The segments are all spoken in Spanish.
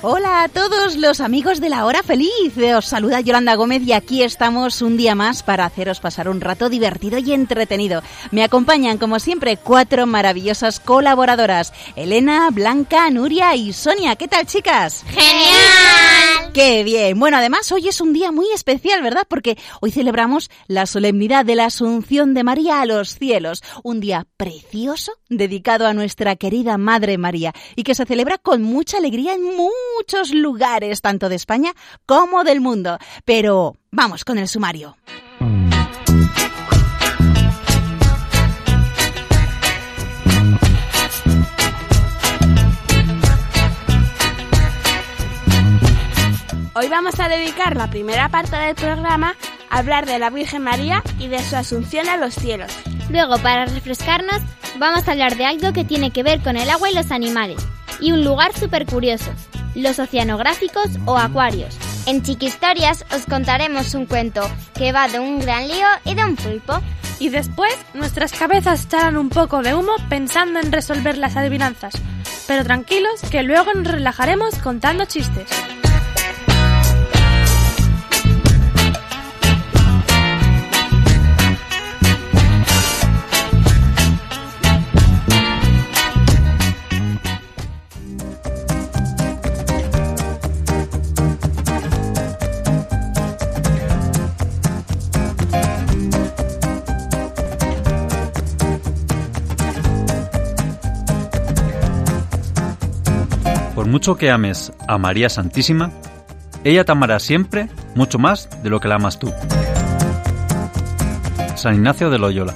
Hola a todos los amigos de la hora feliz. Os saluda Yolanda Gómez y aquí estamos un día más para haceros pasar un rato divertido y entretenido. Me acompañan como siempre cuatro maravillosas colaboradoras. Elena, Blanca, Nuria y Sonia. ¿Qué tal chicas? ¡Genial! ¡Qué bien! Bueno, además hoy es un día muy especial, ¿verdad? Porque hoy celebramos la solemnidad de la Asunción de María a los cielos. Un día precioso dedicado a nuestra querida Madre María y que se celebra con mucha alegría en muchos lugares, tanto de España como del mundo. Pero vamos con el sumario. Hoy vamos a dedicar la primera parte del programa a hablar de la Virgen María y de su asunción a los cielos. Luego, para refrescarnos, vamos a hablar de algo que tiene que ver con el agua y los animales. Y un lugar súper curioso, los oceanográficos o acuarios. En Chiquistorias os contaremos un cuento que va de un gran lío y de un pulpo. Y después nuestras cabezas echarán un poco de humo pensando en resolver las adivinanzas. Pero tranquilos que luego nos relajaremos contando chistes. Mucho que ames a María Santísima, ella te amará siempre mucho más de lo que la amas tú. San Ignacio de Loyola.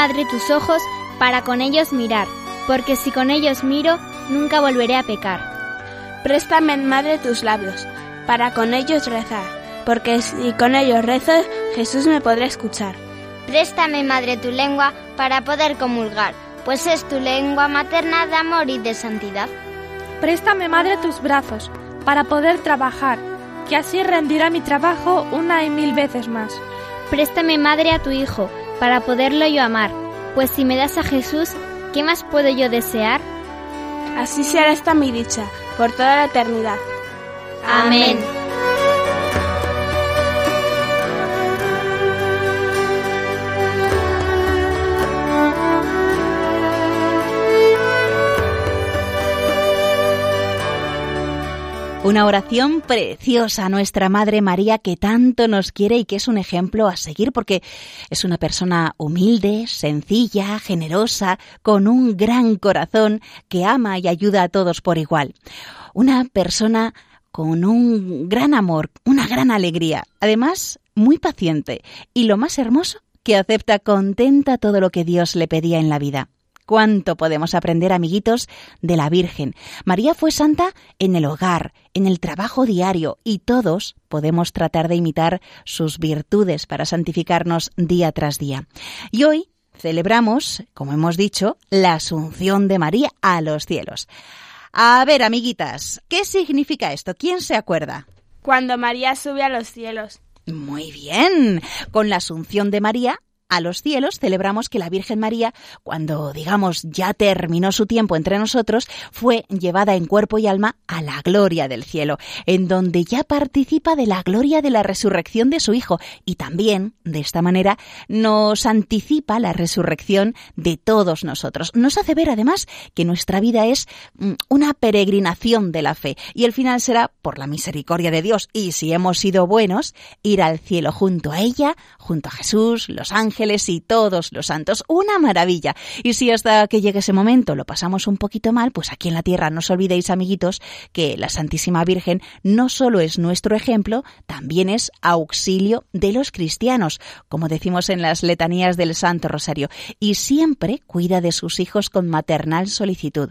Madre, tus ojos para con ellos mirar, porque si con ellos miro, nunca volveré a pecar. Préstame, madre, tus labios para con ellos rezar, porque si con ellos rezo, Jesús me podrá escuchar. Préstame, madre, tu lengua para poder comulgar, pues es tu lengua materna de amor y de santidad. Préstame, madre, tus brazos para poder trabajar, que así rendirá mi trabajo una y mil veces más. Préstame, madre, a tu hijo para poderlo yo amar, pues si me das a Jesús, ¿qué más puedo yo desear? Así será esta mi dicha por toda la eternidad. Amén. Una oración preciosa a nuestra Madre María que tanto nos quiere y que es un ejemplo a seguir porque es una persona humilde, sencilla, generosa, con un gran corazón que ama y ayuda a todos por igual. Una persona con un gran amor, una gran alegría, además muy paciente y lo más hermoso, que acepta contenta todo lo que Dios le pedía en la vida cuánto podemos aprender, amiguitos, de la Virgen. María fue santa en el hogar, en el trabajo diario, y todos podemos tratar de imitar sus virtudes para santificarnos día tras día. Y hoy celebramos, como hemos dicho, la Asunción de María a los cielos. A ver, amiguitas, ¿qué significa esto? ¿Quién se acuerda? Cuando María sube a los cielos. Muy bien. Con la Asunción de María a los cielos, celebramos que la Virgen María, cuando, digamos, ya terminó su tiempo entre nosotros, fue llevada en cuerpo y alma a la gloria del cielo, en donde ya participa de la gloria de la resurrección de su Hijo. Y también, de esta manera, nos anticipa la resurrección de todos nosotros. Nos hace ver, además, que nuestra vida es mm, una peregrinación de la fe. Y el final será, por la misericordia de Dios. Y si hemos sido buenos, ir al cielo junto a ella, junto a Jesús, los ángeles y todos los santos. Una maravilla. Y si hasta que llegue ese momento lo pasamos un poquito mal, pues aquí en la tierra no os olvidéis, amiguitos, que la Santísima Virgen no solo es nuestro ejemplo, también es auxilio de los cristianos, como decimos en las letanías del Santo Rosario, y siempre cuida de sus hijos con maternal solicitud.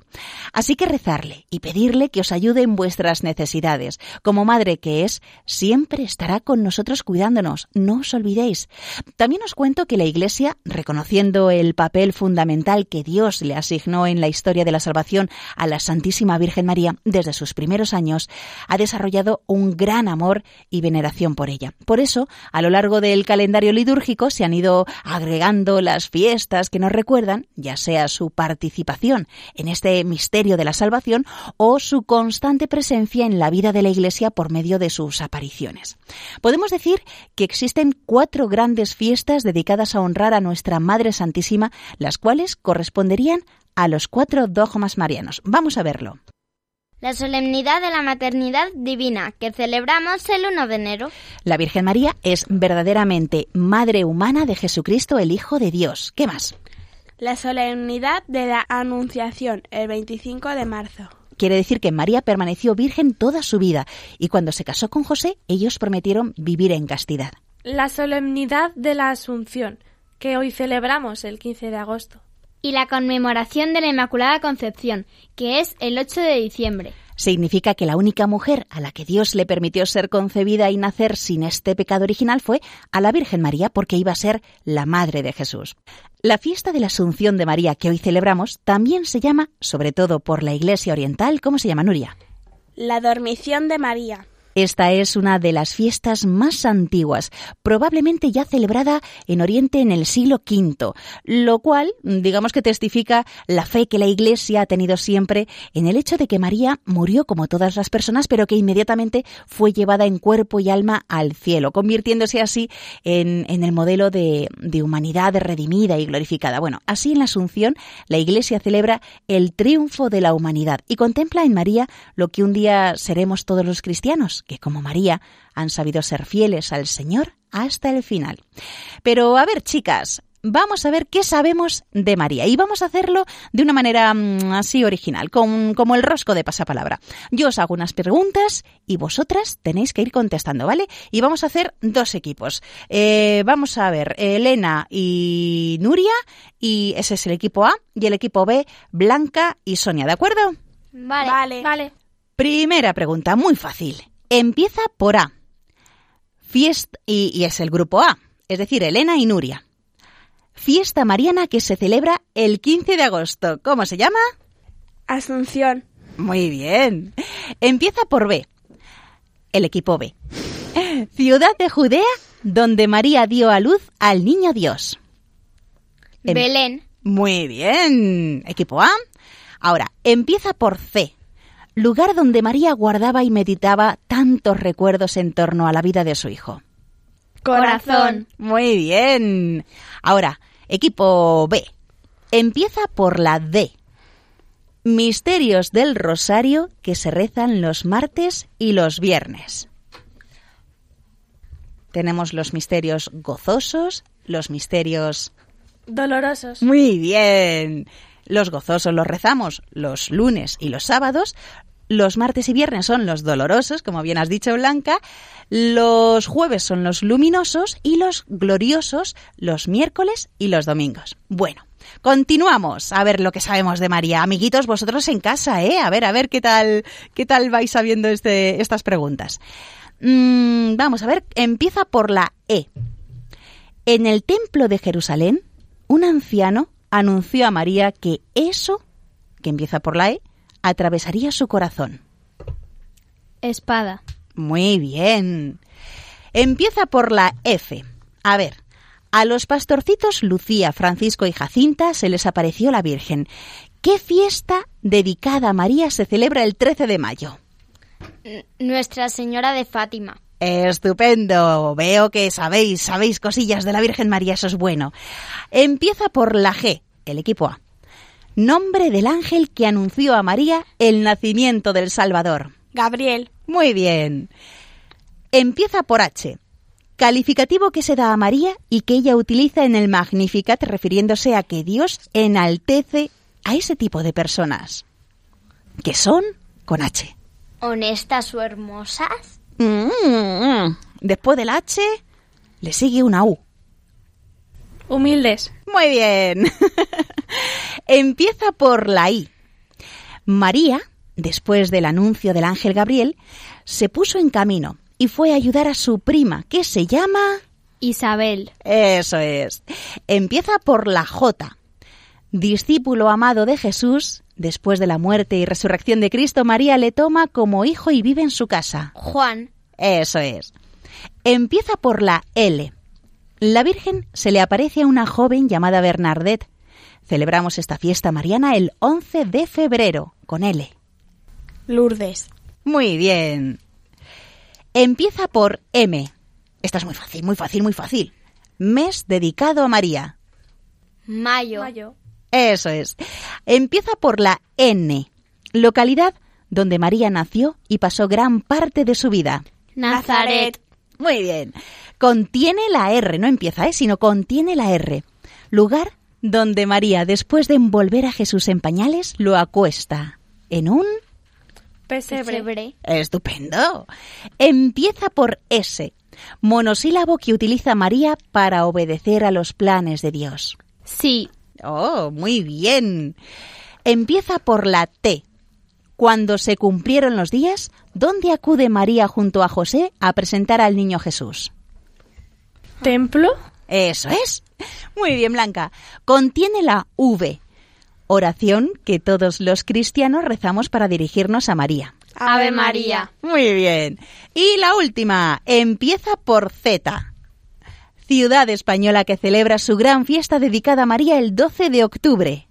Así que rezarle y pedirle que os ayude en vuestras necesidades. Como madre que es, siempre estará con nosotros cuidándonos, no os olvidéis. También os cuento que la Iglesia, reconociendo el papel fundamental que Dios le asignó en la historia de la salvación a la Santísima Virgen María desde sus primeros años, ha desarrollado un gran amor y veneración por ella. Por eso, a lo largo del calendario litúrgico se han ido agregando las fiestas que nos recuerdan, ya sea su participación en este misterio de la salvación o su constante presencia en la vida de la Iglesia por medio de sus apariciones. Podemos decir que existen cuatro grandes fiestas dedicadas a honrar a nuestra Madre Santísima, las cuales corresponderían a los cuatro dogmas marianos. Vamos a verlo. La solemnidad de la maternidad divina que celebramos el 1 de enero. La Virgen María es verdaderamente Madre humana de Jesucristo, el Hijo de Dios. ¿Qué más? La solemnidad de la Anunciación el 25 de marzo. Quiere decir que María permaneció virgen toda su vida y cuando se casó con José ellos prometieron vivir en castidad. La solemnidad de la Asunción, que hoy celebramos el 15 de agosto. Y la conmemoración de la Inmaculada Concepción, que es el 8 de diciembre. Significa que la única mujer a la que Dios le permitió ser concebida y nacer sin este pecado original fue a la Virgen María, porque iba a ser la madre de Jesús. La fiesta de la Asunción de María que hoy celebramos también se llama, sobre todo por la Iglesia Oriental, ¿cómo se llama Nuria? La dormición de María. Esta es una de las fiestas más antiguas, probablemente ya celebrada en Oriente en el siglo V, lo cual, digamos que testifica la fe que la Iglesia ha tenido siempre en el hecho de que María murió como todas las personas, pero que inmediatamente fue llevada en cuerpo y alma al cielo, convirtiéndose así en, el modelo de, de humanidad redimida y glorificada. Bueno, así en la Asunción la Iglesia celebra el triunfo de la humanidad y contempla en María lo que un día seremos todos los cristianos que como María han sabido ser fieles al Señor hasta el final. Pero a ver, chicas, vamos a ver qué sabemos de María y vamos a hacerlo de una manera mm, así original, como el rosco de pasapalabra. Yo os hago unas preguntas y vosotras tenéis que ir contestando, ¿vale? Y vamos a hacer dos equipos. Eh, vamos a ver, Elena y Nuria, y ese es el equipo A, y el equipo B, Blanca y Sonia, ¿de acuerdo? Vale. Vale. Vale. Primera pregunta, muy fácil. Empieza por A. Fiesta, y, y es el grupo A, es decir, Elena y Nuria. Fiesta mariana que se celebra el 15 de agosto. ¿Cómo se llama? Asunción. Muy bien. Empieza por B. El equipo B. Ciudad de Judea donde María dio a luz al niño Dios. Em- Belén. Muy bien. Equipo A. Ahora, empieza por C. Lugar donde María guardaba y meditaba tantos recuerdos en torno a la vida de su hijo. Corazón. Muy bien. Ahora, equipo B. Empieza por la D. Misterios del Rosario que se rezan los martes y los viernes. Tenemos los misterios gozosos, los misterios... Dolorosos. Muy bien. Los gozosos los rezamos los lunes y los sábados. Los martes y viernes son los dolorosos, como bien has dicho Blanca. Los jueves son los luminosos y los gloriosos los miércoles y los domingos. Bueno, continuamos a ver lo que sabemos de María. Amiguitos, vosotros en casa, ¿eh? A ver, a ver qué tal, qué tal vais sabiendo este, estas preguntas. Mm, vamos a ver, empieza por la E. En el templo de Jerusalén, un anciano anunció a María que eso, que empieza por la E, atravesaría su corazón. Espada. Muy bien. Empieza por la F. A ver, A los pastorcitos Lucía, Francisco y Jacinta se les apareció la Virgen. ¿Qué fiesta dedicada a María se celebra el 13 de mayo? Nuestra Señora de Fátima. Estupendo. Veo que sabéis, sabéis cosillas de la Virgen María, eso es bueno. Empieza por la G, el equipo A. Nombre del ángel que anunció a María el nacimiento del Salvador. Gabriel. Muy bien. Empieza por H. Calificativo que se da a María y que ella utiliza en el Magnificat refiriéndose a que Dios enaltece a ese tipo de personas. Que son con H. ¿Honestas o hermosas? Mm, Después del H le sigue una U. Humildes. Muy bien. Empieza por la I. María, después del anuncio del ángel Gabriel, se puso en camino y fue a ayudar a su prima, que se llama... Isabel. Eso es. Empieza por la J. Discípulo amado de Jesús, después de la muerte y resurrección de Cristo, María le toma como hijo y vive en su casa. Juan. Eso es. Empieza por la L. La Virgen se le aparece a una joven llamada Bernadette. Celebramos esta fiesta mariana el 11 de febrero, con L. Lourdes. Muy bien. Empieza por M. Esta es muy fácil, muy fácil, muy fácil. Mes dedicado a María. Mayo. Mayo. Eso es. Empieza por la N. Localidad donde María nació y pasó gran parte de su vida. Nazaret. Muy bien. Contiene la R, no empieza, ¿eh? sino contiene la R. Lugar donde María, después de envolver a Jesús en pañales, lo acuesta. En un... Pesebre. Estupendo. Empieza por S. Monosílabo que utiliza María para obedecer a los planes de Dios. Sí. Oh, muy bien. Empieza por la T. Cuando se cumplieron los días, ¿dónde acude María junto a José a presentar al niño Jesús? Templo. Eso es. Muy bien, Blanca. Contiene la V. Oración que todos los cristianos rezamos para dirigirnos a María. Ave María. Muy bien. Y la última. Empieza por Z. Ciudad española que celebra su gran fiesta dedicada a María el 12 de octubre.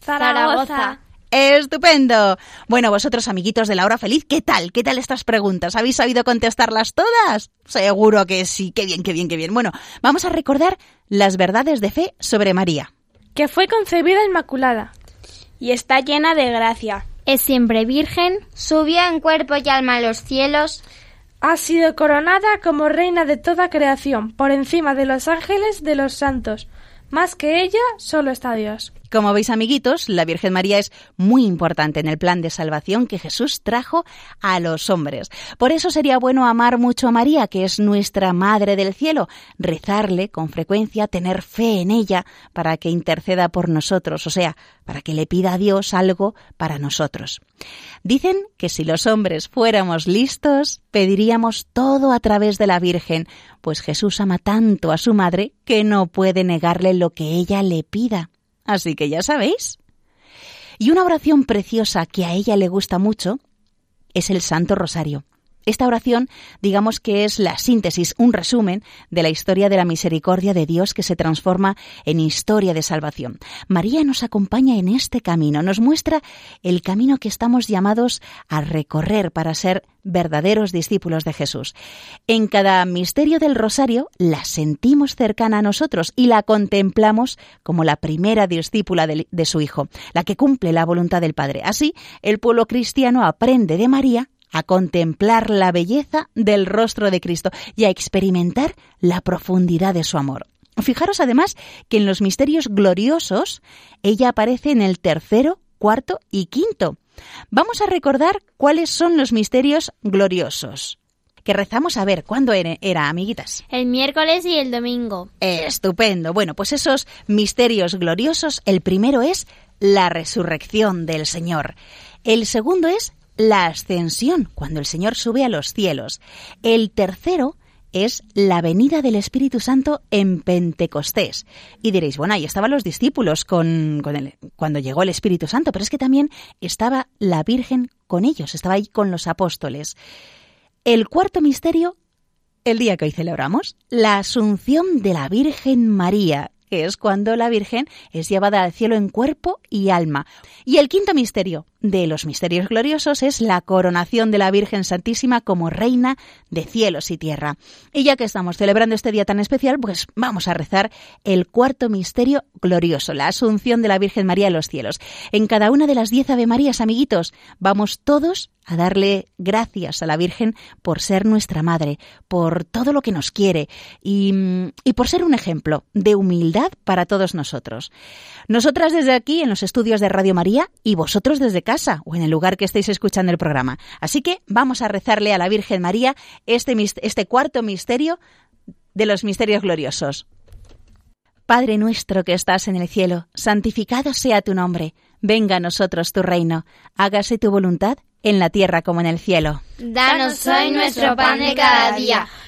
Zaragoza. Estupendo. Bueno, vosotros, amiguitos de la hora feliz, ¿qué tal? ¿Qué tal estas preguntas? ¿Habéis sabido contestarlas todas? Seguro que sí. Qué bien, qué bien, qué bien. Bueno, vamos a recordar las verdades de fe sobre María. Que fue concebida inmaculada. Y está llena de gracia. Es siempre virgen. Subió en cuerpo y alma a los cielos. Ha sido coronada como reina de toda creación, por encima de los ángeles de los santos. Más que ella, solo está Dios. Como veis, amiguitos, la Virgen María es muy importante en el plan de salvación que Jesús trajo a los hombres. Por eso sería bueno amar mucho a María, que es nuestra Madre del Cielo, rezarle con frecuencia, tener fe en ella para que interceda por nosotros, o sea, para que le pida a Dios algo para nosotros. Dicen que si los hombres fuéramos listos, pediríamos todo a través de la Virgen, pues Jesús ama tanto a su madre que no puede negarle lo que ella le pida. Así que ya sabéis. Y una oración preciosa que a ella le gusta mucho es el Santo Rosario. Esta oración, digamos que es la síntesis, un resumen de la historia de la misericordia de Dios que se transforma en historia de salvación. María nos acompaña en este camino, nos muestra el camino que estamos llamados a recorrer para ser verdaderos discípulos de Jesús. En cada misterio del rosario la sentimos cercana a nosotros y la contemplamos como la primera discípula de, su Hijo, la que cumple la voluntad del Padre. Así, el pueblo cristiano aprende de María a contemplar la belleza del rostro de Cristo y a experimentar la profundidad de su amor. Fijaros además que en los misterios gloriosos ella aparece en el tercero, cuarto y quinto. Vamos a recordar cuáles son los misterios gloriosos. Que rezamos a ver cuándo era, era, amiguitas. El miércoles y el domingo. Estupendo. Bueno, pues esos misterios gloriosos, el primero es la resurrección del Señor. El segundo es la ascensión, cuando el Señor sube a los cielos. El tercero es la venida del Espíritu Santo en Pentecostés. Y diréis, bueno, ahí estaban los discípulos con, con el, cuando llegó el Espíritu Santo, pero es que también estaba la Virgen con ellos, estaba ahí con los apóstoles. El cuarto misterio el día que hoy celebramos, la Asunción de la Virgen María, que es cuando la Virgen es llevada al cielo en cuerpo y alma. Y el quinto misterio de los misterios gloriosos es la coronación de la Virgen Santísima como Reina de cielos y tierra. Y ya que estamos celebrando este día tan especial, pues vamos a rezar el cuarto misterio glorioso, la Asunción de la Virgen María a los cielos. En cada una de las diez Ave Marías, amiguitos, vamos todos a darle gracias a la Virgen por ser nuestra madre, por todo lo que nos quiere y, y, por ser un ejemplo de humildad para todos nosotros. Nosotras desde aquí en los estudios de Radio María y vosotros desde casa o en el lugar que estéis escuchando el programa. Así que vamos a rezarle a la Virgen María este, este cuarto misterio de los misterios gloriosos. Padre nuestro que estás en el cielo, santificado sea tu nombre, venga a nosotros tu reino, hágase tu voluntad en la tierra como en el cielo. Danos hoy nuestro pan de cada día.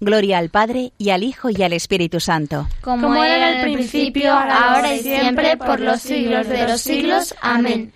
Gloria al Padre, y al Hijo, y al Espíritu Santo. Como era el principio, ahora y siempre, por los siglos de los siglos. Amén.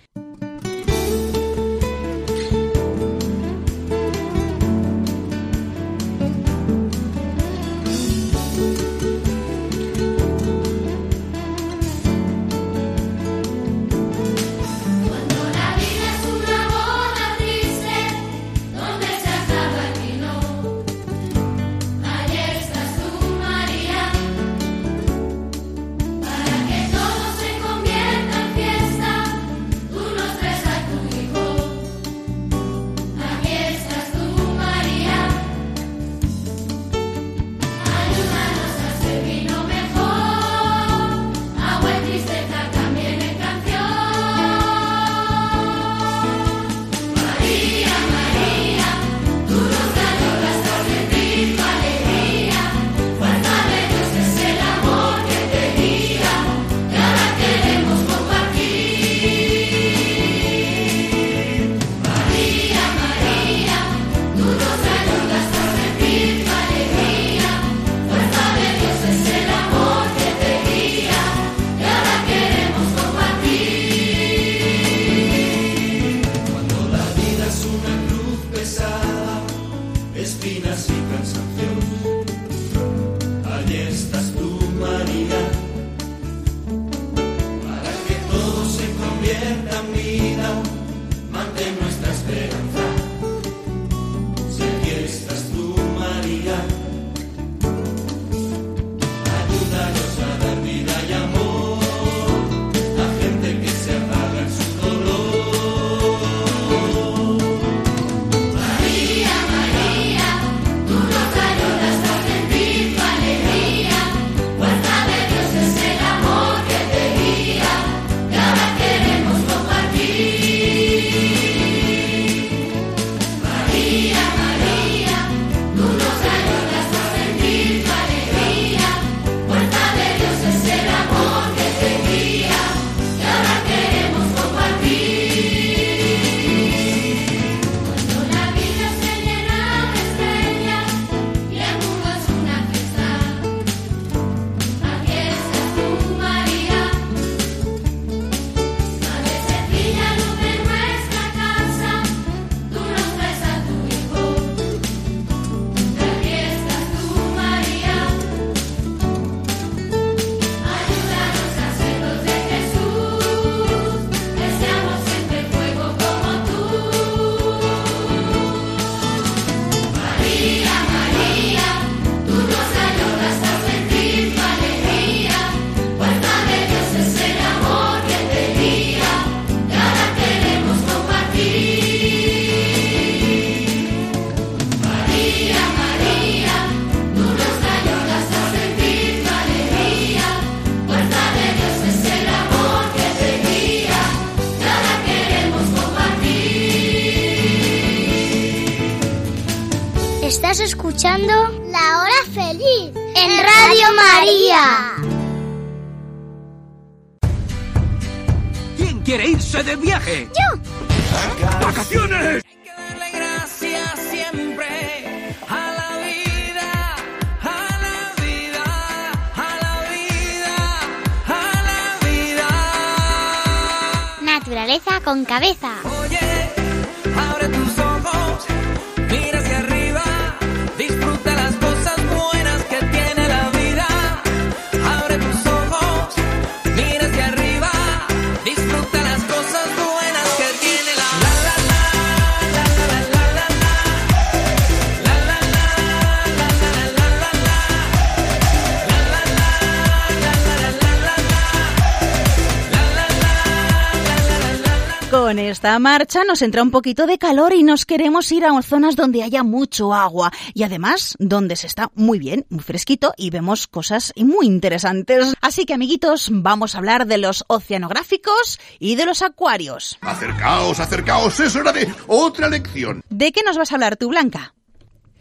Esta marcha nos entra un poquito de calor y nos queremos ir a zonas donde haya mucho agua y además donde se está muy bien, muy fresquito y vemos cosas muy interesantes. Así que amiguitos, vamos a hablar de los oceanográficos y de los acuarios. Acercaos, acercaos, es hora de otra lección. ¿De qué nos vas a hablar tú, Blanca?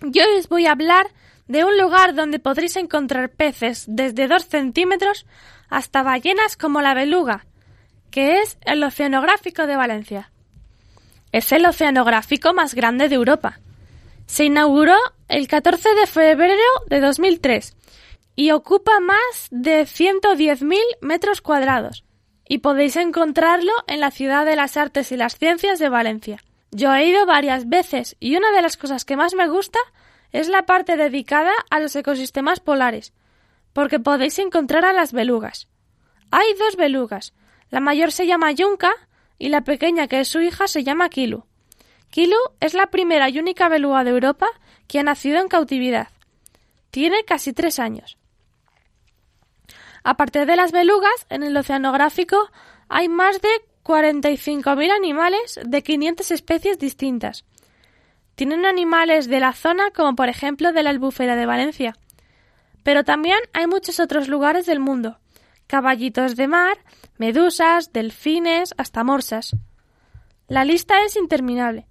Yo os voy a hablar de un lugar donde podréis encontrar peces desde 2 centímetros hasta ballenas como la beluga, que es el Oceanográfico de Valencia. Es el oceanográfico más grande de Europa. Se inauguró el 14 de febrero de 2003 y ocupa más de 110.000 metros cuadrados y podéis encontrarlo en la Ciudad de las Artes y las Ciencias de Valencia. Yo he ido varias veces y una de las cosas que más me gusta es la parte dedicada a los ecosistemas polares, porque podéis encontrar a las belugas. Hay dos belugas, la mayor se llama Yunka y la pequeña, que es su hija, se llama Kilu. Kilu es la primera y única beluga de Europa que ha nacido en cautividad. Tiene casi tres años. Aparte de las belugas, en el oceanográfico hay más de 45.000 animales de 500 especies distintas. Tienen animales de la zona como por ejemplo de la albufera de Valencia. Pero también hay muchos otros lugares del mundo. Caballitos de mar, medusas, delfines, hasta morsas. La lista es interminable.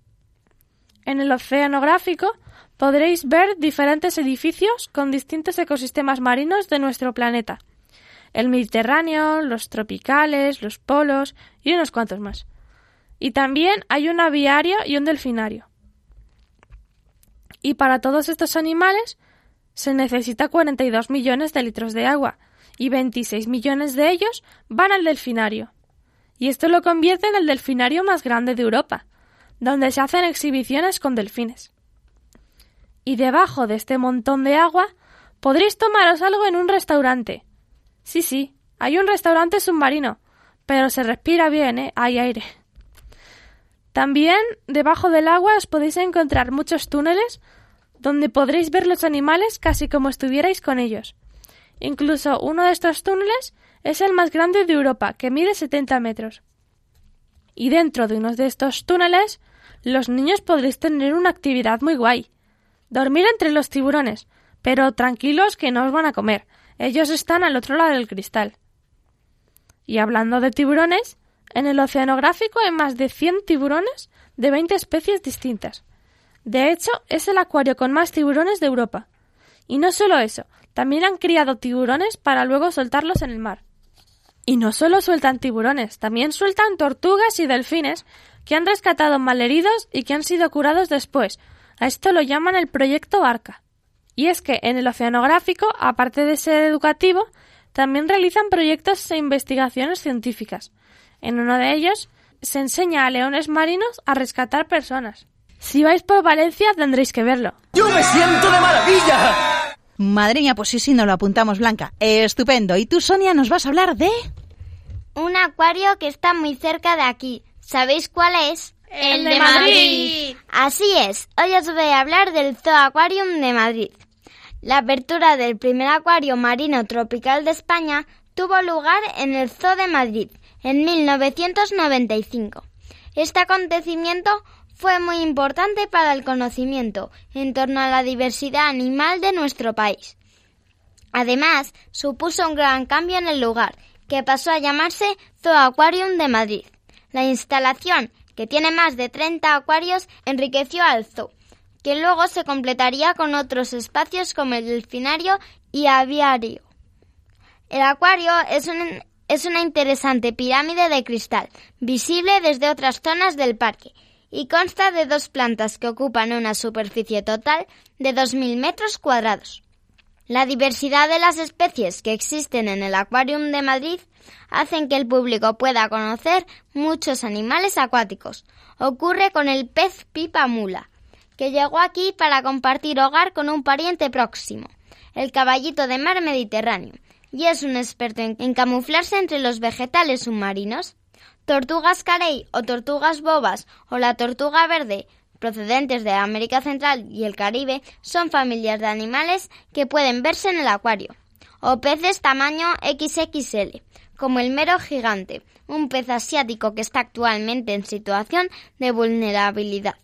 En el oceanográfico podréis ver diferentes edificios con distintos ecosistemas marinos de nuestro planeta. El Mediterráneo, los tropicales, los polos y unos cuantos más. Y también hay un aviario y un delfinario. Y para todos estos animales se necesita 42 millones de litros de agua, y 26 millones de ellos van al delfinario. Y esto lo convierte en el delfinario más grande de Europa, donde se hacen exhibiciones con delfines. Y debajo de este montón de agua podréis tomaros algo en un restaurante. Sí, sí, hay un restaurante submarino, pero se respira bien, ¿eh? Hay aire. También debajo del agua os podéis encontrar muchos túneles donde podréis ver los animales casi como estuvierais con ellos. Incluso uno de estos túneles es el más grande de Europa, que mide 70 metros. Y dentro de uno de estos túneles, los niños podréis tener una actividad muy guay. Dormir entre los tiburones, pero tranquilos que no os van a comer. Ellos están al otro lado del cristal. Y hablando de tiburones, en el oceanográfico hay más de 100 tiburones de 20 especies distintas. De hecho, es el acuario con más tiburones de Europa. Y no solo eso, también han criado tiburones para luego soltarlos en el mar. Y no solo sueltan tiburones, también sueltan tortugas y delfines que han rescatado malheridos y que han sido curados después. A esto lo llaman el proyecto Barca. Y es que en el oceanográfico, aparte de ser educativo, también realizan proyectos e investigaciones científicas. En uno de ellos se enseña a leones marinos a rescatar personas. Si vais por Valencia tendréis que verlo. ¡Yo me siento de maravilla! Madre mía, pues sí, sí, nos lo apuntamos, Blanca. Estupendo. ¿Y tú, Sonia, nos vas a hablar de...? Un acuario que está muy cerca de aquí. ¿Sabéis cuál es? El de Madrid. Así es. Hoy os voy a hablar del Zoo Aquarium de Madrid. La apertura del primer acuario marino tropical de España tuvo lugar en el Zoo de Madrid en 1995. Este acontecimiento fue muy importante para el conocimiento en torno a la diversidad animal de nuestro país. Además, supuso un gran cambio en el lugar, que pasó a llamarse Zoo Aquarium de Madrid. La instalación, que tiene más de 30 acuarios, enriqueció al zoo, que luego se completaría con otros espacios como el delfinario y aviario. El acuario es, un, es una interesante pirámide de cristal, visible desde otras zonas del parque, y consta de dos plantas que ocupan una superficie total de 2.000 metros cuadrados. La diversidad de las especies que existen en el Acuarium de Madrid hacen que el público pueda conocer muchos animales acuáticos. Ocurre con el pez pipa mula, que llegó aquí para compartir hogar con un pariente próximo, el caballito de mar Mediterráneo, y es un experto en, camuflarse entre los vegetales submarinos. Tortugas carey o tortugas bobas o la tortuga verde procedentes de América Central y el Caribe, son familias de animales que pueden verse en el acuario, o peces tamaño XXL, como el mero gigante, un pez asiático que está actualmente en situación de vulnerabilidad.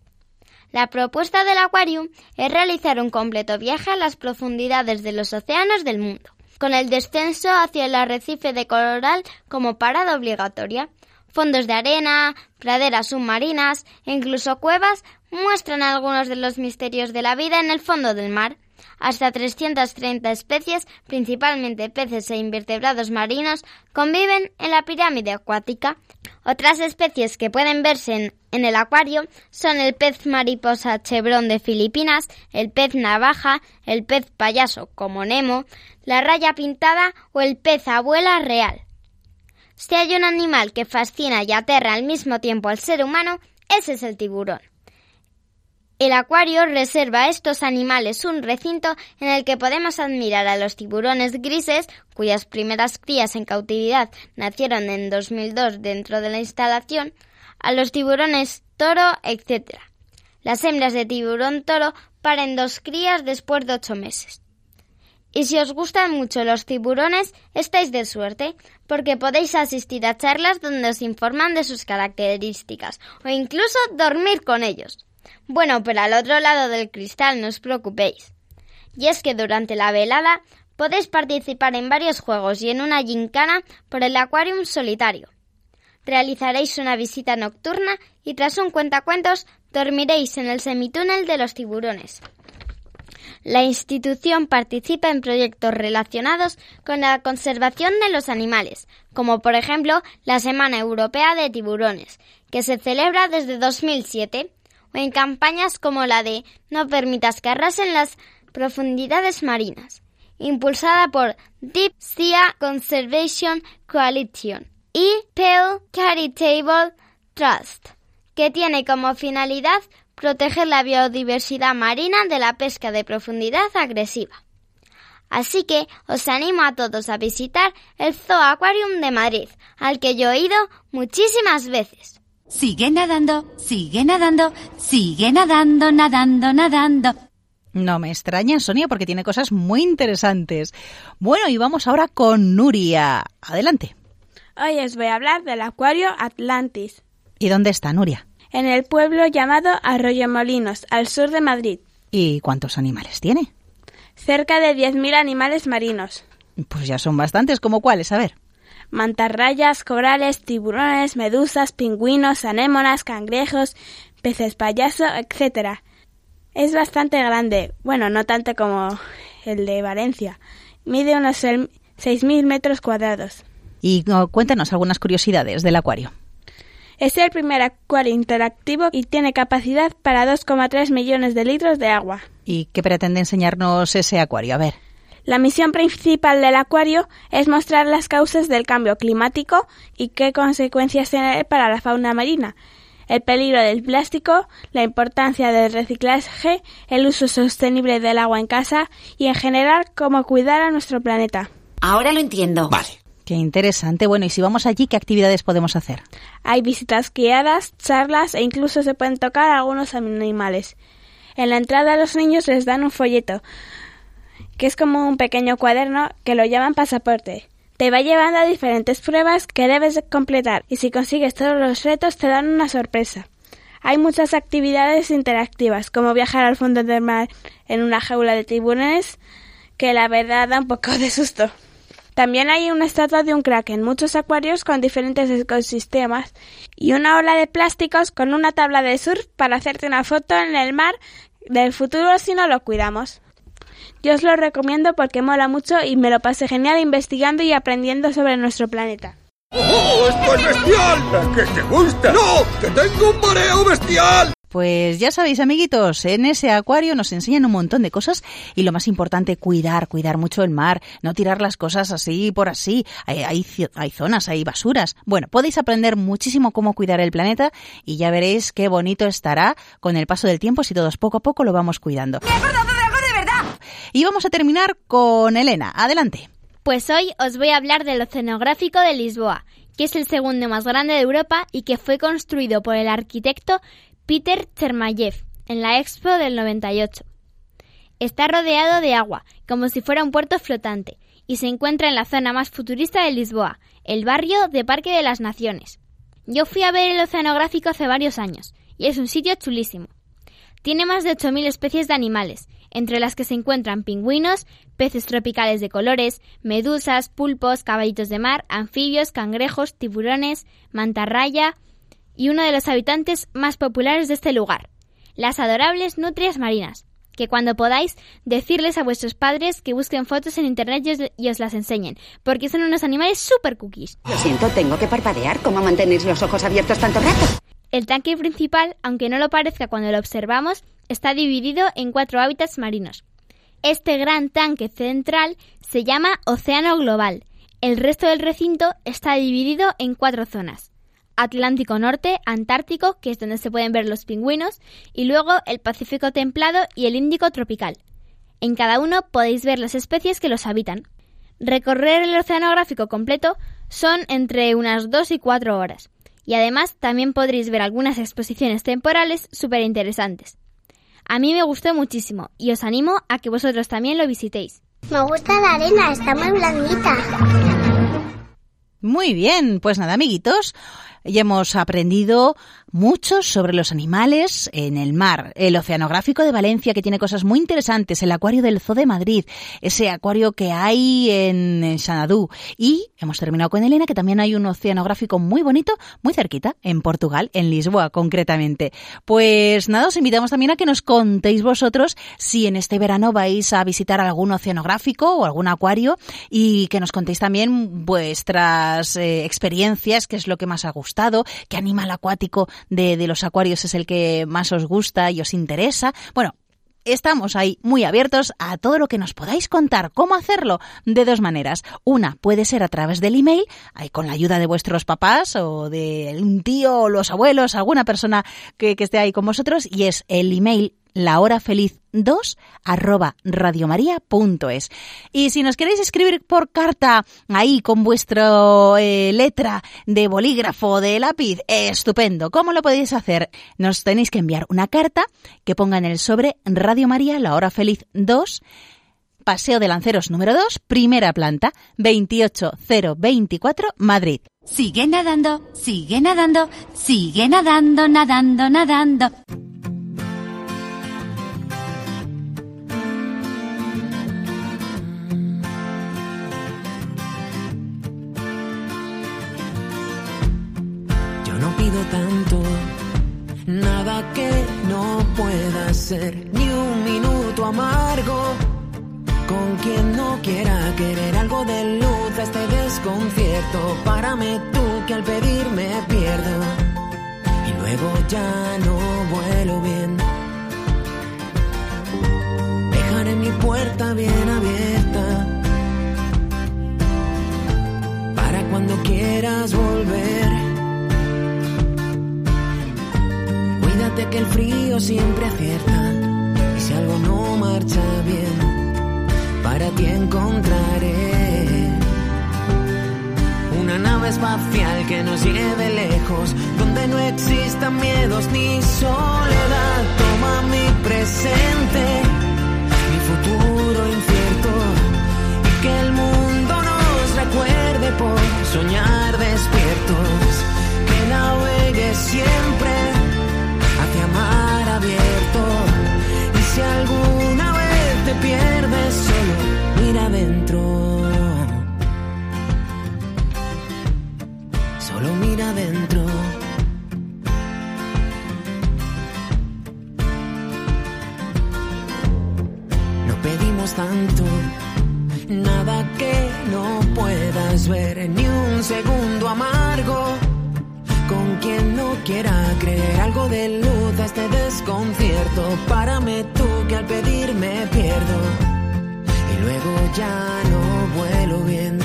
La propuesta del acuario es realizar un completo viaje a las profundidades de los océanos del mundo, con el descenso hacia el arrecife de coral como parada obligatoria. Fondos de arena, praderas submarinas e incluso cuevas muestran algunos de los misterios de la vida en el fondo del mar. Hasta 330 especies, principalmente peces e invertebrados marinos, conviven en la pirámide acuática. Otras especies que pueden verse en, el acuario son el pez mariposa chebrón de Filipinas, el pez navaja, el pez payaso como Nemo, la raya pintada o el pez abuela real. Si hay un animal que fascina y aterra al mismo tiempo al ser humano, ese es el tiburón. El acuario reserva a estos animales un recinto en el que podemos admirar a los tiburones grises, cuyas primeras crías en cautividad nacieron en 2002 dentro de la instalación, a los tiburones toro, etc. Las hembras de tiburón toro paren dos crías después de ocho meses. Y si os gustan mucho los tiburones, estáis de suerte, porque podéis asistir a charlas donde os informan de sus características o incluso dormir con ellos. Bueno, pero al otro lado del cristal no os preocupéis. Y es que durante la velada podéis participar en varios juegos y en una gincana por el Aquarium solitario. Realizaréis una visita nocturna y tras un cuentacuentos dormiréis en el semitúnel de los tiburones. La institución participa en proyectos relacionados con la conservación de los animales, como por ejemplo la Semana Europea de Tiburones, que se celebra desde 2007 en campañas como la de No permitas que arrasen las profundidades marinas, impulsada por Deep Sea Conservation Coalition y Pale Charitable Trust, que tiene como finalidad proteger la biodiversidad marina de la pesca de profundidad agresiva. Así que os animo a todos a visitar el Zoo Aquarium de Madrid, al que yo he ido muchísimas veces. Sigue nadando, sigue nadando, sigue nadando, nadando, nadando. No me extraña, Sonia, porque tiene cosas muy interesantes. Bueno, y vamos ahora con Nuria. Adelante. Hoy os voy a hablar del acuario Atlantis. ¿Y dónde está Nuria? En el pueblo llamado Arroyo Molinos, al sur de Madrid. ¿Y cuántos animales tiene? Cerca de 10.000 animales marinos. Pues ya son bastantes, ¿como cuáles? A ver mantarrayas, corales, tiburones, medusas, pingüinos, anémonas, cangrejos, peces payaso, etc. Es bastante grande, bueno, no tanto como el de Valencia. Mide unos 6.000 metros cuadrados. Y cuéntanos algunas curiosidades del acuario. Es el primer acuario interactivo y tiene capacidad para 2,3 millones de litros de agua. ¿Y qué pretende enseñarnos ese acuario? A ver. La misión principal del acuario es mostrar las causas del cambio climático y qué consecuencias tiene para la fauna marina, el peligro del plástico, la importancia del reciclaje, el uso sostenible del agua en casa y en general cómo cuidar a nuestro planeta. Ahora lo entiendo. Vale. Qué interesante. Bueno, y si vamos allí, ¿qué actividades podemos hacer? Hay visitas guiadas, charlas e incluso se pueden tocar algunos animales. En la entrada a los niños les dan un folleto que es como un pequeño cuaderno que lo llaman pasaporte. Te va llevando a diferentes pruebas que debes completar y si consigues todos los retos te dan una sorpresa. Hay muchas actividades interactivas, como viajar al fondo del mar en una jaula de tiburones, que la verdad da un poco de susto. También hay una estatua de un kraken, muchos acuarios con diferentes ecosistemas y una ola de plásticos con una tabla de surf para hacerte una foto en el mar del futuro si no lo cuidamos. Yo os lo recomiendo porque mola mucho y me lo pasé genial investigando y aprendiendo sobre nuestro planeta. ¡Oh, esto es bestial! ¿Que te gusta? ¡No! ¡Que tengo un mareo bestial! Pues ya sabéis, amiguitos, en ese acuario nos enseñan un montón de cosas y lo más importante, cuidar, cuidar mucho el mar, no tirar las cosas así por así. Hay, hay, hay, zonas, hay basuras. Bueno, podéis aprender muchísimo cómo cuidar el planeta y ya veréis qué bonito estará con el paso del tiempo si todos poco a poco lo vamos cuidando. ¡Me he acordado de algo de verdad! Y vamos a terminar con Elena. Adelante. Pues hoy os voy a hablar del Oceanográfico de Lisboa, que es el segundo más grande de Europa y que fue construido por el arquitecto Peter Chermayev en la Expo del 98. Está rodeado de agua, como si fuera un puerto flotante, y se encuentra en la zona más futurista de Lisboa, el barrio de Parque de las Naciones. Yo fui a ver el oceanográfico hace varios años, y es un sitio chulísimo. Tiene más de 8.000 especies de animales, entre las que se encuentran pingüinos, peces tropicales de colores, medusas, pulpos, caballitos de mar, anfibios, cangrejos, tiburones, mantarraya, y uno de los habitantes más populares de este lugar, las adorables nutrias marinas, que cuando podáis decirles a vuestros padres que busquen fotos en internet y os, las enseñen, porque son unos animales super cookies. Lo siento, tengo que parpadear. ¿Cómo mantenéis los ojos abiertos tanto rato? El tanque principal, aunque no lo parezca cuando lo observamos, está dividido en cuatro hábitats marinos. Este gran tanque central se llama Océano Global. El resto del recinto está dividido en cuatro zonas. Atlántico Norte, Antártico, que es donde se pueden ver los pingüinos, y luego el Pacífico templado y el Índico tropical. En cada uno podéis ver las especies que los habitan. Recorrer el oceanográfico completo son entre unas 2 y 4 horas, y además también podréis ver algunas exposiciones temporales súper interesantes. A mí me gustó muchísimo y os animo a que vosotros también lo visitéis. Me gusta la arena, está muy blandita. Muy bien, pues nada, amiguitos, ya hemos aprendido mucho sobre los animales en el mar. El Oceanográfico de Valencia, que tiene cosas muy interesantes, el acuario del Zoo de Madrid, ese acuario que hay en Xanadú. Y hemos terminado con Elena, que también hay un oceanográfico muy bonito, muy cerquita, en Portugal, en Lisboa concretamente. Pues nada, os invitamos también a que nos contéis vosotros si en este verano vais a visitar algún oceanográfico o algún acuario y que nos contéis también vuestras eh, experiencias, qué es lo que más ha gustado, qué animal acuático de, de los acuarios es el que más os gusta y os interesa. Bueno, Estamos ahí muy abiertos a todo lo que nos podáis contar. ¿Cómo hacerlo? De dos maneras. Una puede ser a través del email, ahí con la ayuda de vuestros papás o de un tío o los abuelos, alguna persona que, que esté ahí con vosotros, y es el email lahorafeliz2 arroba radiomaria.es. Y si nos queréis escribir por carta ahí con vuestra eh, letra de bolígrafo de lápiz, estupendo. ¿Cómo lo podéis hacer? Nos tenéis que enviar una carta que ponga en el sobre Radio María, la hora feliz 2, Paseo de Lanceros número 2, primera planta, 28024, Madrid. Sigue nadando, sigue nadando, sigue nadando, nadando, nadando. Tanto, nada que no pueda ser, ni un minuto amargo. Con quien no quiera querer algo de luz a este desconcierto, párame tú que al pedir me pierdo y luego ya no vuelo bien. Dejaré mi puerta bien abierta para cuando quieras volver. Que el frío siempre acierta. Y si algo no marcha bien para ti encontraré una nave espacial que nos lleve lejos, donde no existan miedos ni soledad. Toma mi presente, mi futuro incierto, y que el mundo nos recuerde por soñar despiertos, que navegue siempre mar abierto. Y si alguna vez te pierdes solo, mira adentro. Solo mira adentro. No pedimos tanto. Nada que no puedas ver, ni un segundo amargo con quien no quiera creer algo de luz a este desconcierto. Párame tú que al pedir me pierdo. Y luego ya no vuelo bien.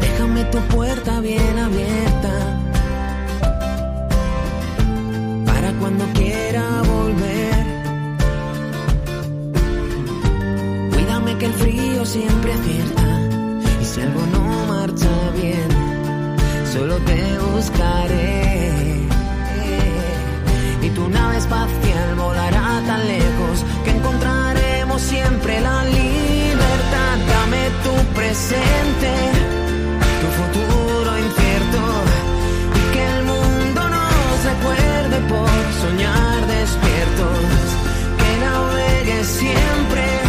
Déjame tu puerta bien abierta. Para cuando quiera volver. Cuídame que el frío siempre acierta. Y si algo no marcha bien, solo te buscaré. Y tu nave espacial volará tan lejos que encontraremos siempre la libertad. Dame tu presente, tu futuro incierto. Y que el mundo nos recuerde por soñar despiertos. Que navegues siempre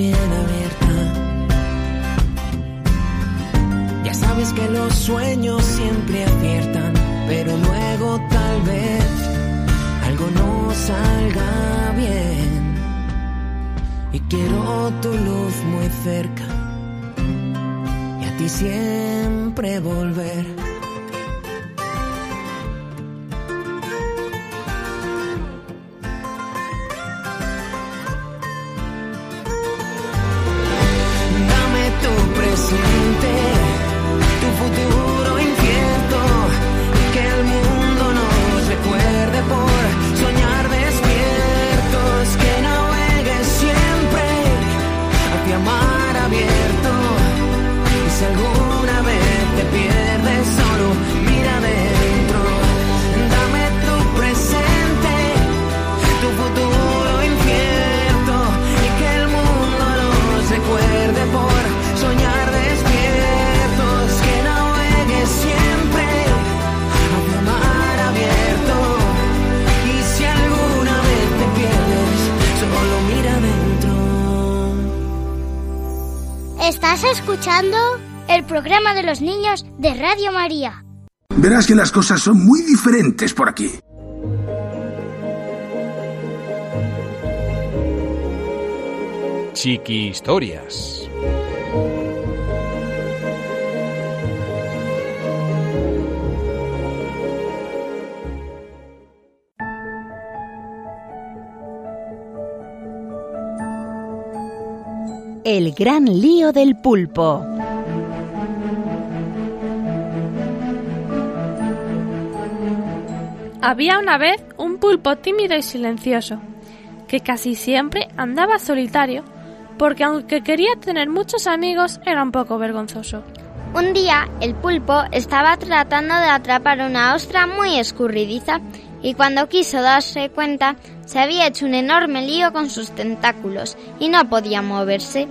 bien abierta. Ya sabes que los sueños siempre aciertan, pero luego tal vez algo no salga bien. Y quiero tu luz muy cerca y a ti siempre volver. Estás escuchando el programa de los niños de Radio María. Verás que las cosas son muy diferentes por aquí. Chiqui Historias. El gran lío del pulpo. Había una vez un pulpo tímido y silencioso, que casi siempre andaba solitario, porque aunque quería tener muchos amigos, era un poco vergonzoso. Un día el pulpo estaba tratando de atrapar una ostra muy escurridiza y cuando quiso darse cuenta se había hecho un enorme lío con sus tentáculos y no podía moverse.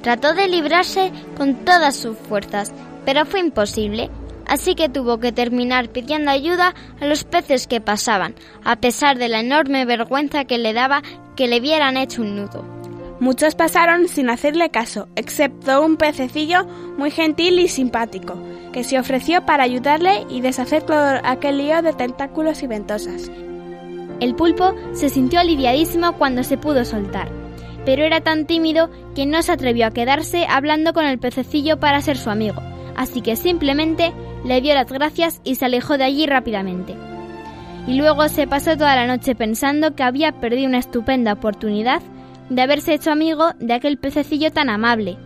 Trató de librarse con todas sus fuerzas, pero fue imposible, así que tuvo que terminar pidiendo ayuda a los peces que pasaban, a pesar de la enorme vergüenza que le daba que le hubieran hecho un nudo. Muchos pasaron sin hacerle caso, excepto un pececillo muy gentil y simpático, que se ofreció para ayudarle y deshacer todo aquel lío de tentáculos y ventosas. El pulpo se sintió aliviadísimo cuando se pudo soltar, pero era tan tímido que no se atrevió a quedarse hablando con el pececillo para ser su amigo, así que simplemente le dio las gracias y se alejó de allí rápidamente. Y luego se pasó toda la noche pensando que había perdido una estupenda oportunidad de haberse hecho amigo de aquel pececillo tan amable.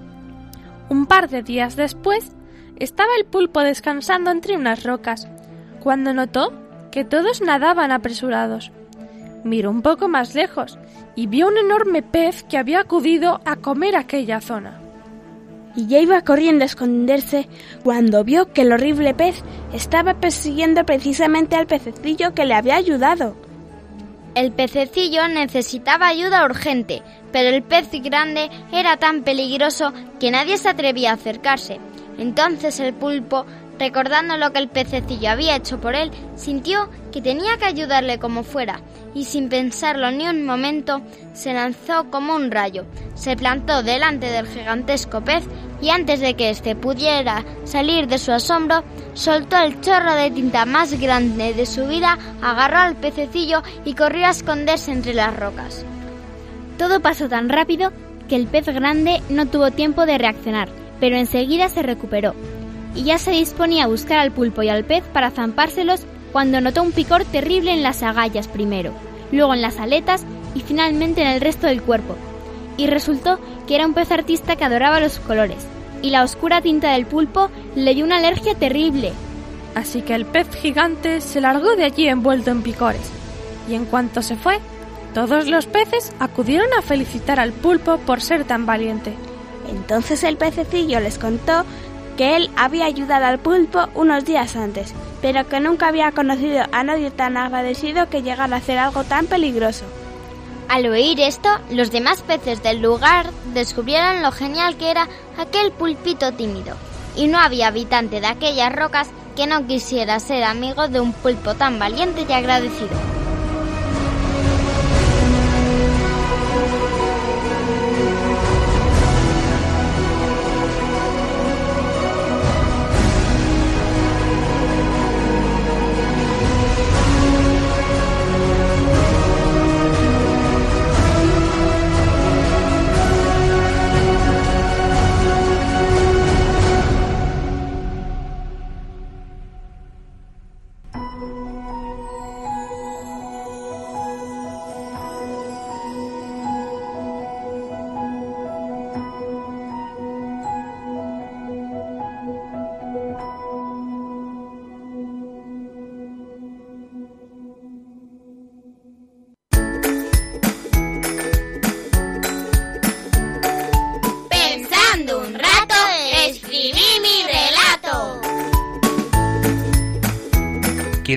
Un par de días después, estaba el pulpo descansando entre unas rocas, cuando notó que todos nadaban apresurados. Miró un poco más lejos y vio un enorme pez que había acudido a comer aquella zona. Y ya iba corriendo a esconderse cuando vio que el horrible pez estaba persiguiendo precisamente al pececillo que le había ayudado. El pececillo necesitaba ayuda urgente, pero el pez grande era tan peligroso que nadie se atrevía a acercarse. Entonces el pulpo, recordando lo que el pececillo había hecho por él, sintió que tenía que ayudarle como fuera, y sin pensarlo ni un momento se lanzó como un rayo, se plantó delante del gigantesco pez y antes de que éste pudiera salir de su asombro, soltó el chorro de tinta más grande de su vida, agarró al pececillo y corrió a esconderse entre las rocas. Todo pasó tan rápido que el pez grande no tuvo tiempo de reaccionar, pero enseguida se recuperó y ya se disponía a buscar al pulpo y al pez para zampárselos cuando notó un picor terrible en las agallas primero, luego en las aletas y finalmente en el resto del cuerpo. Y resultó que era un pez artista que adoraba los colores, y la oscura tinta del pulpo le dio una alergia terrible. Así que el pez gigante se largó de allí envuelto en picores, y en cuanto se fue, todos los peces acudieron a felicitar al pulpo por ser tan valiente. Entonces el pececillo les contó que él había ayudado al pulpo unos días antes, pero que nunca había conocido a nadie tan agradecido que llegara a hacer algo tan peligroso. Al oír esto, los demás peces del lugar descubrieron lo genial que era aquel pulpito tímido, y no había habitante de aquellas rocas que no quisiera ser amigo de un pulpo tan valiente y agradecido.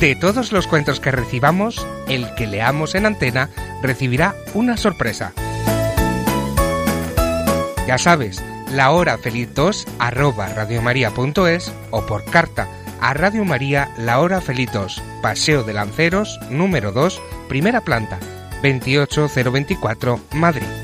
De todos los cuentos que recibamos, el que leamos en antena recibirá una sorpresa. Ya sabes, la hora feliz 2 arroba radiomaria.es o por carta a Radio María La Hora Feliz 2, Paseo de Lanceros, número 2, primera planta, 28024, Madrid.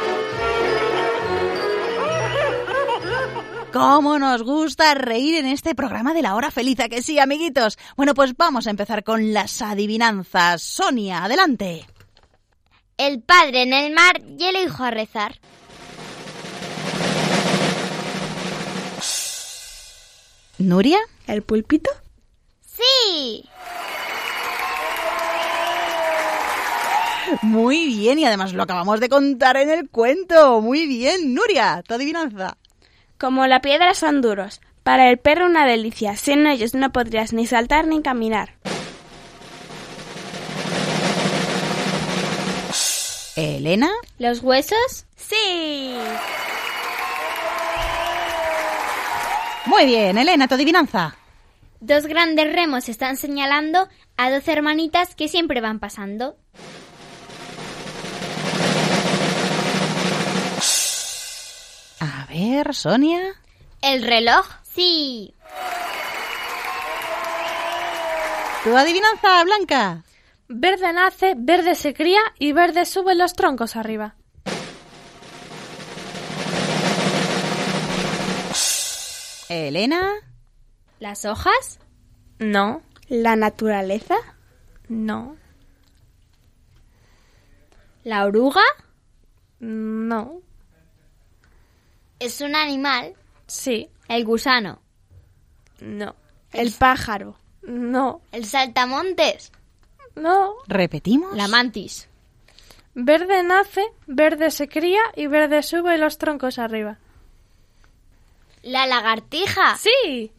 ¿Cómo nos gusta reír en este programa de la hora feliz? ¿A que sí, amiguitos? Bueno, pues vamos a empezar con las adivinanzas. Sonia, adelante. El padre en el mar y el hijo a rezar. ¿Nuria? ¿El pulpito? Sí. Muy bien, y además lo acabamos de contar en el cuento. Muy bien, Nuria, tu adivinanza. Como la piedra son duros. Para el perro una delicia. Sin ellos no podrías ni saltar ni caminar. ¿Elena? ¿Los huesos? Sí. Muy bien, Elena, tu adivinanza. Dos grandes remos están señalando a dos hermanitas que siempre van pasando. Ver, Sonia. ¿El reloj? Sí. ¿Tu adivinanza, Blanca? verde nace, verde se cría y verde sube los troncos arriba. Elena. ¿Las hojas? No. ¿La naturaleza? No. ¿La oruga? No. ¿Es un animal? Sí. ¿El gusano? No. ¿El pájaro? No. ¿El saltamontes? No. ¿Repetimos? La mantis. Verde nace, verde se cría y verde sube los troncos arriba. ¿La lagartija? Sí.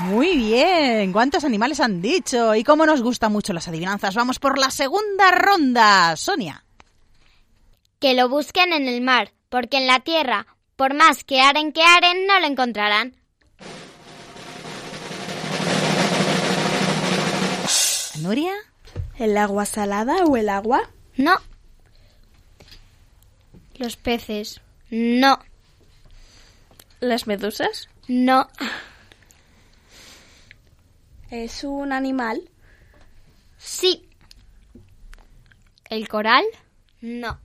Muy bien. ¿Cuántos animales han dicho? Y cómo nos gustan mucho las adivinanzas. Vamos por la segunda ronda. Sonia. Que lo busquen en el mar, porque en la tierra, por más que aren que aren, no lo encontrarán. ¿Nuria? ¿El agua salada o el agua? No. Los peces. No. ¿Las medusas? No. ¿Es un animal? Sí. ¿El coral? No.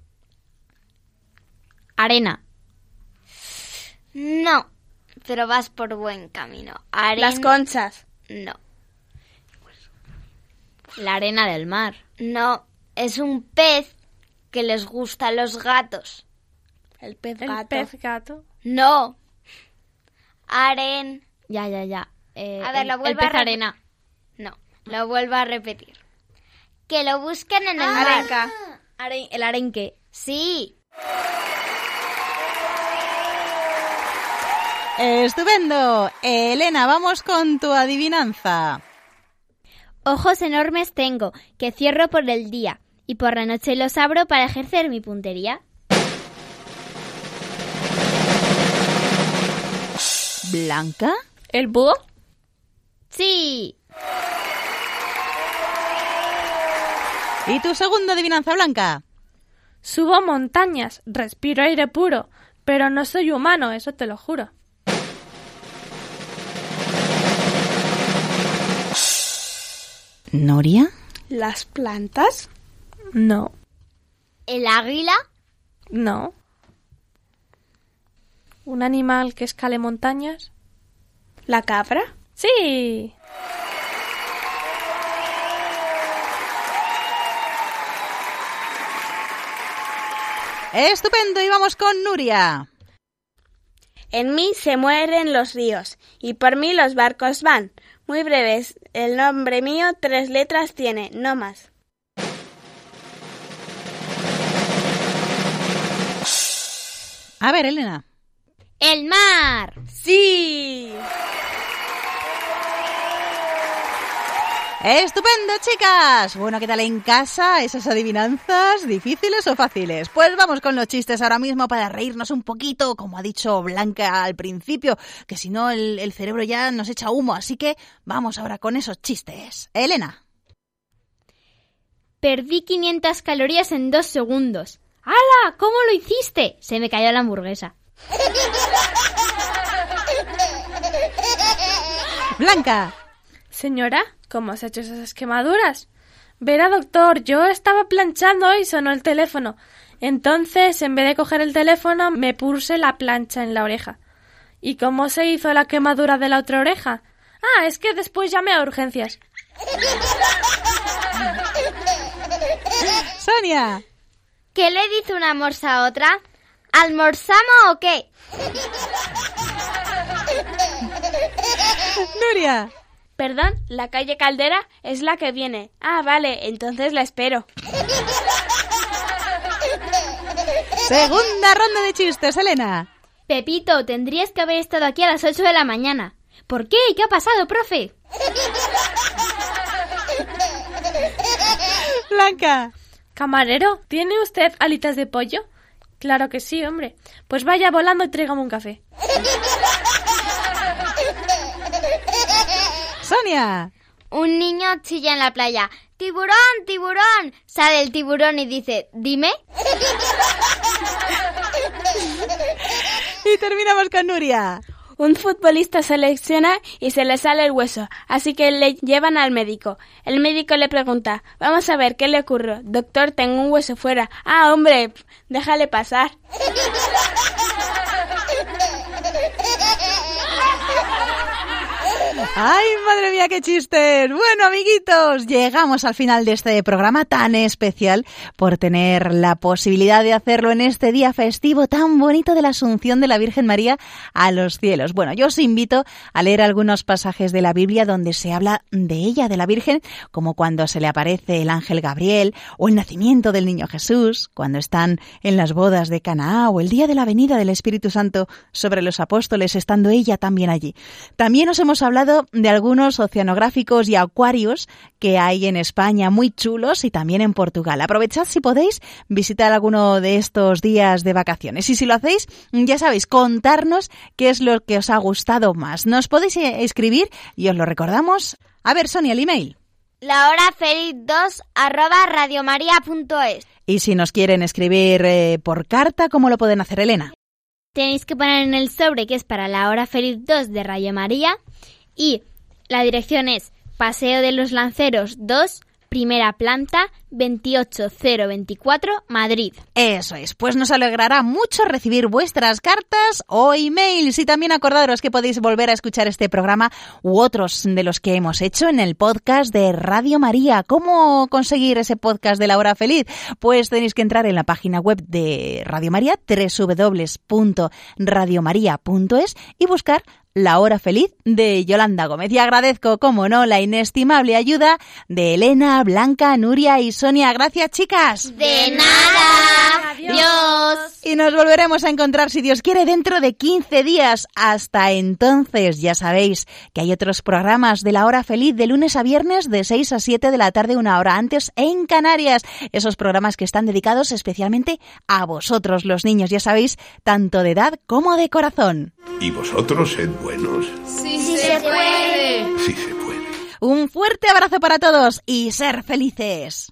Arena. No. Pero vas por buen camino. Aren... Las conchas. No. La arena del mar. No. Es un pez que les gustan los gatos. El pez El gato. pez gato. No. Aren. Ya, ya, ya. Eh, A ver, el- lo el vuelvo pez a arena. No. Lo vuelvo a repetir. Que lo busquen en el mar. Arenca. Aren- el arenque. Sí. Estupendo. Elena, vamos con tu adivinanza. Ojos enormes tengo, que cierro por el día, y por la noche los abro para ejercer mi puntería. Blanca. ¿El búho? Sí. ¿Y tu segunda adivinanza, Blanca? Subo montañas, respiro aire puro, pero no soy humano, eso te lo juro. ¿Noria? ¿Las plantas? No. ¿El águila? No. ¿Un animal que escale montañas? ¿La cabra? Sí. Estupendo. Y vamos con Nuria. En mí se mueren los ríos y por mí los barcos van. Muy breves, el nombre mío tres letras tiene, no más. A ver, Elena. El mar. Sí. Estupendo, chicas. Bueno, ¿qué tal en casa? ¿Esas adivinanzas difíciles o fáciles? Pues vamos con los chistes ahora mismo para reírnos un poquito, como ha dicho Blanca al principio, que si no el, el cerebro ya nos echa humo. Así que vamos ahora con esos chistes. Elena. Perdí 500 calorías en dos segundos. ¡Hala! ¿Cómo lo hiciste? Se me cayó la hamburguesa. Blanca. Señora, ¿cómo has hecho esas quemaduras? Verá, doctor, yo estaba planchando y sonó el teléfono. Entonces, en vez de coger el teléfono, me puse la plancha en la oreja. ¿Y cómo se hizo la quemadura de la otra oreja? Ah, es que después llamé a urgencias. Sonia. ¿Qué le dice una morsa a otra? ¿Almorzamos o qué? Nuria. Perdón, la calle Caldera es la que viene. Ah, vale, entonces la espero. Segunda ronda de chistes, Elena. Pepito, tendrías que haber estado aquí a las 8 de la mañana. ¿Por qué? ¿Qué ha pasado, profe? Blanca. Camarero, ¿tiene usted alitas de pollo? Claro que sí, hombre. Pues vaya volando y tráigame un café. Sonia. Un niño chilla en la playa. ¡Tiburón, tiburón! Sale el tiburón y dice, dime. Y terminamos con Nuria. Un futbolista se lesiona y se le sale el hueso, así que le llevan al médico. El médico le pregunta, vamos a ver qué le ocurre. Doctor, tengo un hueso fuera. Ah, hombre, déjale pasar. ¡Ay, madre mía, qué chistes! Bueno, amiguitos, llegamos al final de este programa tan especial por tener la posibilidad de hacerlo en este día festivo tan bonito de la Asunción de la Virgen María a los cielos. Bueno, yo os invito a leer algunos pasajes de la Biblia donde se habla de ella, de la Virgen, como cuando se le aparece el ángel Gabriel o el nacimiento del niño Jesús, cuando están en las bodas de Canaá o el día de la venida del Espíritu Santo sobre los apóstoles, estando ella también allí. También os hemos hablado de algunos oceanográficos y acuarios que hay en España muy chulos y también en Portugal. Aprovechad si podéis visitar alguno de estos días de vacaciones. Y si lo hacéis, ya sabéis, contarnos qué es lo que os ha gustado más. Nos podéis eh, escribir y os lo recordamos. A ver, Sonia, el email. La hora feliz 2 arroba radiomaria.es. Y si nos quieren escribir eh, por carta, ¿cómo lo pueden hacer, Elena? Tenéis que poner en el sobre que es para la hora feliz 2 de Radio María y la dirección es Paseo de los Lanceros 2, primera planta, 28024, Madrid. Eso es, pues nos alegrará mucho recibir vuestras cartas o emails y también acordaros que podéis volver a escuchar este programa u otros de los que hemos hecho en el podcast de Radio María. ¿Cómo conseguir ese podcast de la hora feliz? Pues tenéis que entrar en la página web de Radio María, www.radiomaria.es y buscar la Hora Feliz de Yolanda Gómez. Y agradezco, como no, la inestimable ayuda de Elena, Blanca, Nuria y Sonia. Gracias, chicas. De nada. Adiós. Y nos volveremos a encontrar, si Dios quiere, dentro de 15 días. Hasta entonces, ya sabéis que hay otros programas de la Hora Feliz de lunes a viernes de 6 a 7 de la tarde, una hora antes, en Canarias. Esos programas que están dedicados especialmente a vosotros, los niños, ya sabéis, tanto de edad como de corazón. ¿Y vosotros sed buenos? Sí, sí se puede. Sí se puede. Un fuerte abrazo para todos y ser felices.